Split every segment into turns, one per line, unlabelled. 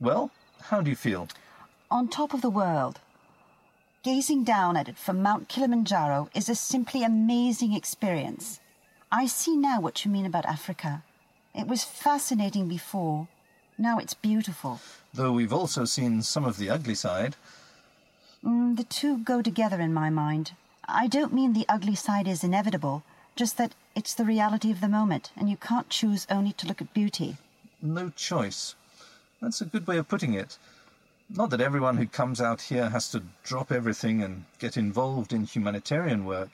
Well, how do you feel?
On top of the world. Gazing down at it from Mount Kilimanjaro is a simply amazing experience. I see now what you mean about Africa. It was fascinating before. Now it's beautiful.
Though we've also seen some of the ugly side.
Mm, the two go together in my mind. I don't mean the ugly side is inevitable, just that it's the reality of the moment, and you can't choose only to look at beauty.
No choice. That's a good way of putting it. Not that everyone who comes out here has to drop everything and get involved in humanitarian work,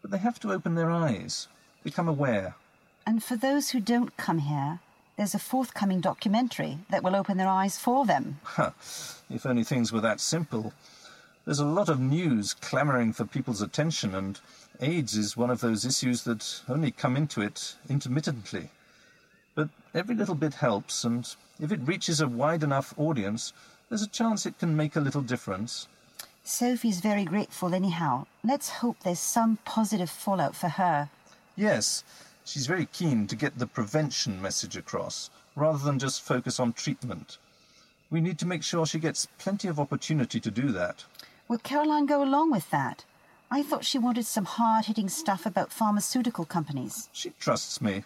but they have to open their eyes, become aware.
And for those who don't come here, there's a forthcoming documentary that will open their eyes for them.
If only things were that simple. There's a lot of news clamouring for people's attention, and AIDS is one of those issues that only come into it intermittently. But every little bit helps, and if it reaches a wide enough audience, there's a chance it can make a little difference.
Sophie's very grateful, anyhow. Let's hope there's some positive fallout for her.
Yes, she's very keen to get the prevention message across, rather than just focus on treatment. We need to make sure she gets plenty of opportunity to do that.
Will Caroline go along with that? I thought she wanted some hard hitting stuff about pharmaceutical companies.
She trusts me.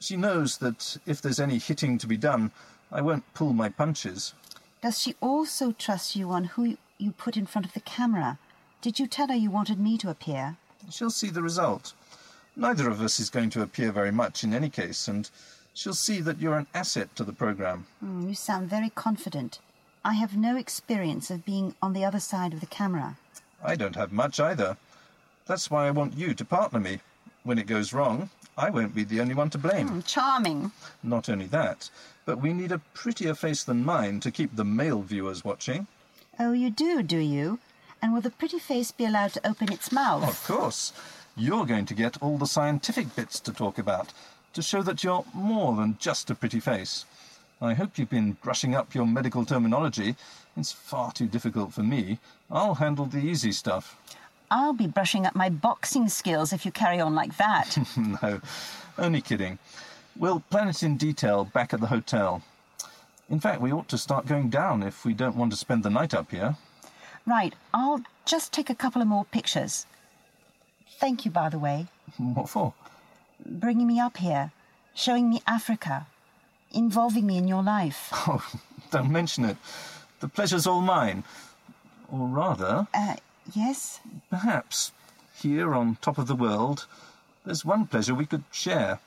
She knows that if there's any hitting to be done, I won't pull my punches.
Does she also trust you on who you put in front of the camera? Did you tell her you wanted me to appear?
She'll see the result. Neither of us is going to appear very much in any case, and she'll see that you're an asset to the program.
Mm, you sound very confident. I have no experience of being on the other side of the camera.
I don't have much either. That's why I want you to partner me. When it goes wrong, I won't be the only one to blame.
Mm, charming.
Not only that, but we need a prettier face than mine to keep the male viewers watching.
Oh, you do, do you? And will the pretty face be allowed to open its mouth?
Of course. You're going to get all the scientific bits to talk about, to show that you're more than just a pretty face. I hope you've been brushing up your medical terminology. It's far too difficult for me. I'll handle the easy stuff.
I'll be brushing up my boxing skills if you carry on like that.
no, only kidding. We'll plan it in detail back at the hotel. In fact, we ought to start going down if we don't want to spend the night up here.
right, I'll just take a couple of more pictures. Thank you, by the way,
What for?
bringing me up here, showing me Africa, involving me in your life.
Oh, don't mention it. The pleasure's all mine. Or rather,
Uh, yes?
perhaps, here on top of the world, there's one pleasure we could share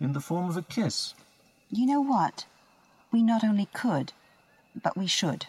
in the form of a kiss.
You know what? We not only could, but we should.